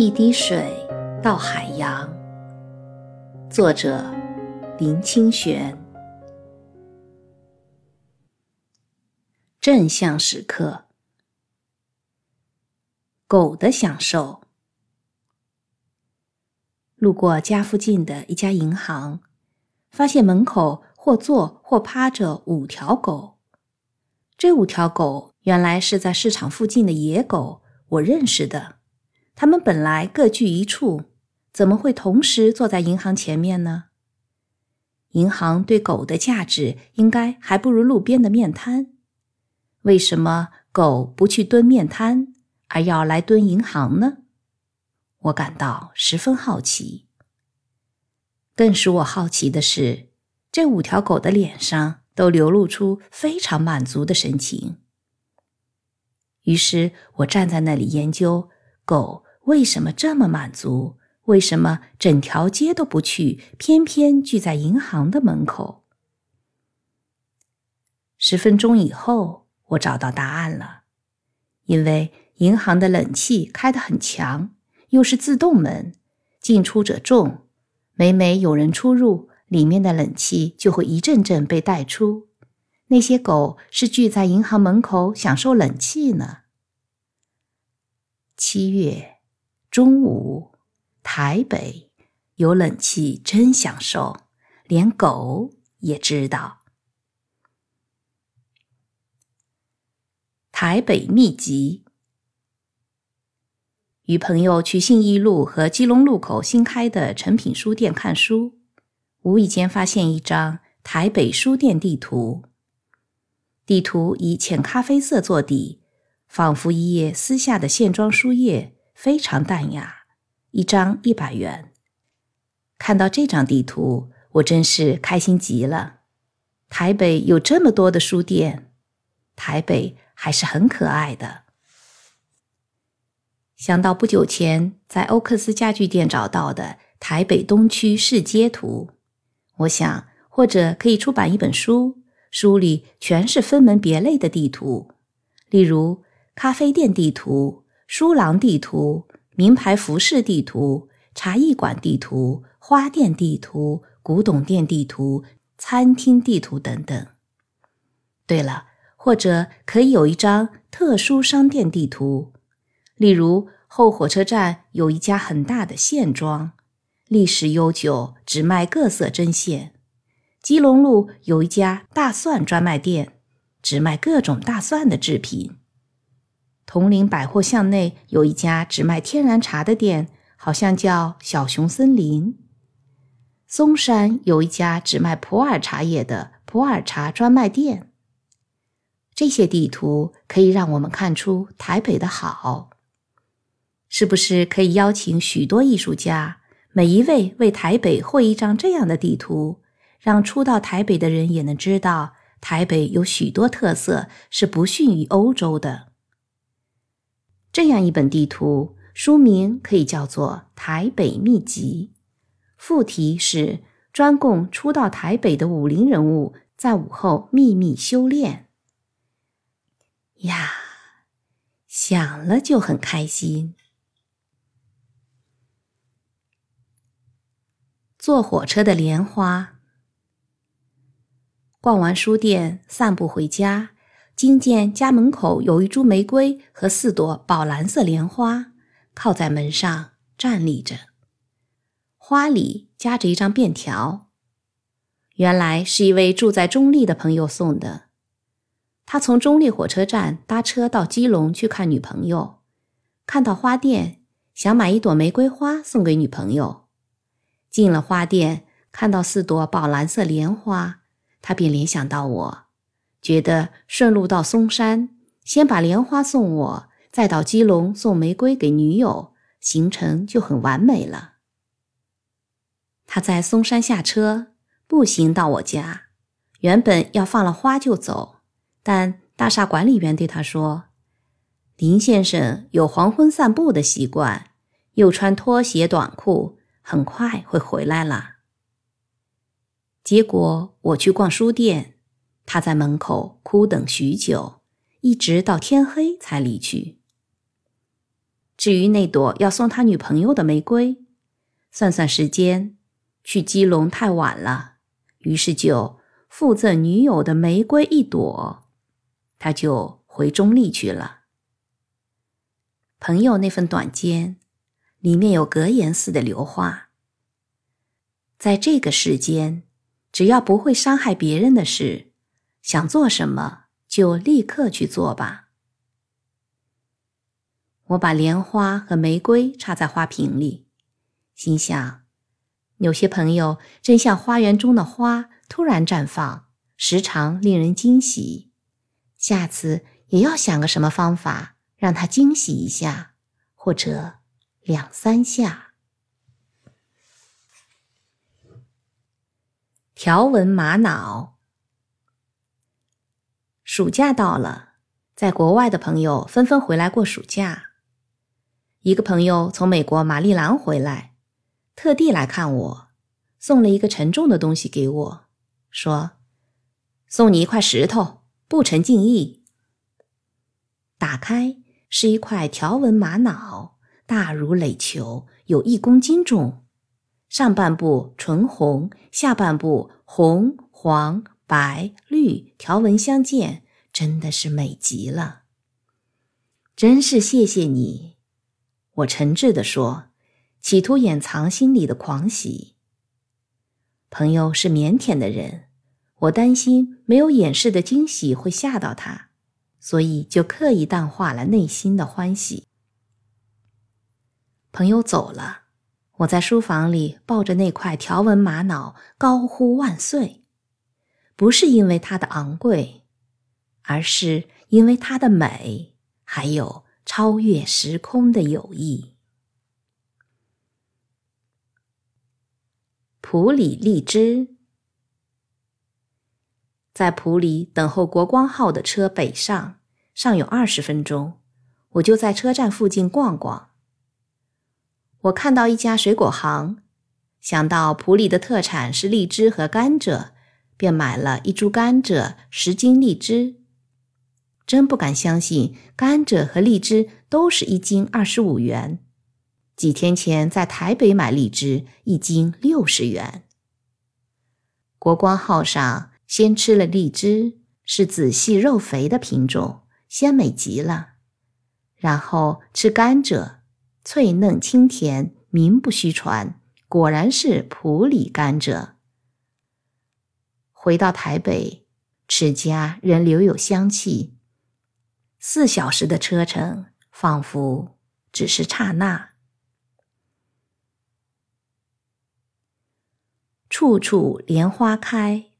一滴水到海洋。作者：林清玄。正向时刻。狗的享受。路过家附近的一家银行，发现门口或坐或趴着五条狗。这五条狗原来是在市场附近的野狗，我认识的。它们本来各居一处，怎么会同时坐在银行前面呢？银行对狗的价值应该还不如路边的面摊。为什么狗不去蹲面摊，而要来蹲银行呢？我感到十分好奇。更使我好奇的是，这五条狗的脸上都流露出非常满足的神情。于是我站在那里研究狗为什么这么满足，为什么整条街都不去，偏偏聚在银行的门口。十分钟以后，我找到答案了，因为银行的冷气开得很强。又是自动门，进出者众，每每有人出入，里面的冷气就会一阵阵被带出。那些狗是聚在银行门口享受冷气呢。七月中午，台北有冷气真享受，连狗也知道。台北秘籍。与朋友去信义路和基隆路口新开的诚品书店看书，无意间发现一张台北书店地图。地图以浅咖啡色做底，仿佛一页撕下的线装书页，非常淡雅。一张一百元。看到这张地图，我真是开心极了。台北有这么多的书店，台北还是很可爱的。想到不久前在欧克斯家具店找到的台北东区市街图，我想或者可以出版一本书，书里全是分门别类的地图，例如咖啡店地图、书廊地图、名牌服饰地图、茶艺馆地图、花店地图、古董店地图、餐厅地图等等。对了，或者可以有一张特殊商店地图。例如，后火车站有一家很大的线庄，历史悠久，只卖各色针线；基隆路有一家大蒜专卖店，只卖各种大蒜的制品；铜陵百货巷内有一家只卖天然茶的店，好像叫小熊森林；松山有一家只卖普洱茶叶的普洱茶专卖店。这些地图可以让我们看出台北的好。是不是可以邀请许多艺术家，每一位为台北绘一张这样的地图，让初到台北的人也能知道台北有许多特色是不逊于欧洲的？这样一本地图，书名可以叫做《台北秘籍》，副题是专供初到台北的武林人物在午后秘密修炼。呀，想了就很开心。坐火车的莲花。逛完书店，散步回家，惊见家门口有一株玫瑰和四朵宝蓝色莲花，靠在门上站立着。花里夹着一张便条，原来是一位住在中立的朋友送的。他从中立火车站搭车到基隆去看女朋友，看到花店，想买一朵玫瑰花送给女朋友。进了花店，看到四朵宝蓝色莲花，他便联想到我，觉得顺路到嵩山，先把莲花送我，再到基隆送玫瑰给女友，行程就很完美了。他在嵩山下车，步行到我家，原本要放了花就走，但大厦管理员对他说：“林先生有黄昏散步的习惯，又穿拖鞋短裤。”很快会回来了。结果我去逛书店，他在门口哭等许久，一直到天黑才离去。至于那朵要送他女朋友的玫瑰，算算时间，去基隆太晚了，于是就附赠女友的玫瑰一朵，他就回中立去了。朋友那份短笺，里面有格言似的留话：在这个世间，只要不会伤害别人的事，想做什么就立刻去做吧。我把莲花和玫瑰插在花瓶里，心想：有些朋友真像花园中的花，突然绽放，时常令人惊喜。下次也要想个什么方法，让他惊喜一下，或者两三下。条纹玛瑙。暑假到了，在国外的朋友纷纷回来过暑假。一个朋友从美国马里兰回来，特地来看我，送了一个沉重的东西给我，说：“送你一块石头，不成敬意。”打开是一块条纹玛瑙，大如垒球，有一公斤重，上半部纯红，下半部红、黄、白、绿条纹相间，真的是美极了。真是谢谢你。我诚挚地说，企图掩藏心里的狂喜。朋友是腼腆的人，我担心没有掩饰的惊喜会吓到他，所以就刻意淡化了内心的欢喜。朋友走了，我在书房里抱着那块条纹玛瑙，高呼万岁，不是因为它的昂贵，而是因为它的美，还有。超越时空的友谊。普里荔枝，在普里等候国光号的车北上，尚有二十分钟，我就在车站附近逛逛。我看到一家水果行，想到普里的特产是荔枝和甘蔗，便买了一株甘蔗，十斤荔枝。真不敢相信，甘蔗和荔枝都是一斤二十五元。几天前在台北买荔枝，一斤六十元。国光号上先吃了荔枝，是仔细肉肥的品种，鲜美极了。然后吃甘蔗，脆嫩清甜，名不虚传，果然是普里甘蔗。回到台北，齿颊仍留有香气。四小时的车程，仿佛只是刹那。处处莲花开。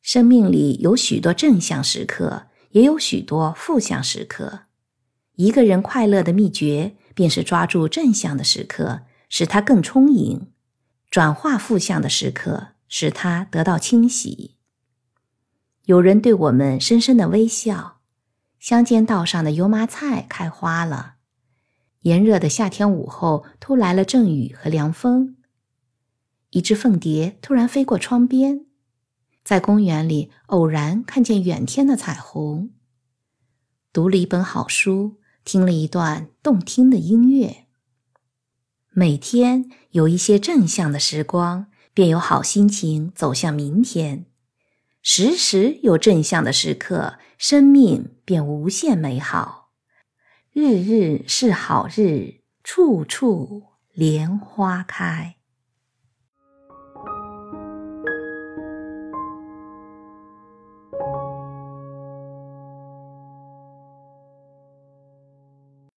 生命里有许多正向时刻，也有许多负向时刻。一个人快乐的秘诀，便是抓住正向的时刻，使它更充盈；转化负向的时刻，使它得到清洗。有人对我们深深的微笑，乡间道上的油麻菜开花了。炎热的夏天午后，突来了阵雨和凉风。一只凤蝶突然飞过窗边，在公园里偶然看见远天的彩虹。读了一本好书，听了一段动听的音乐。每天有一些正向的时光，便有好心情走向明天。时时有正向的时刻，生命便无限美好。日日是好日，处处莲花开。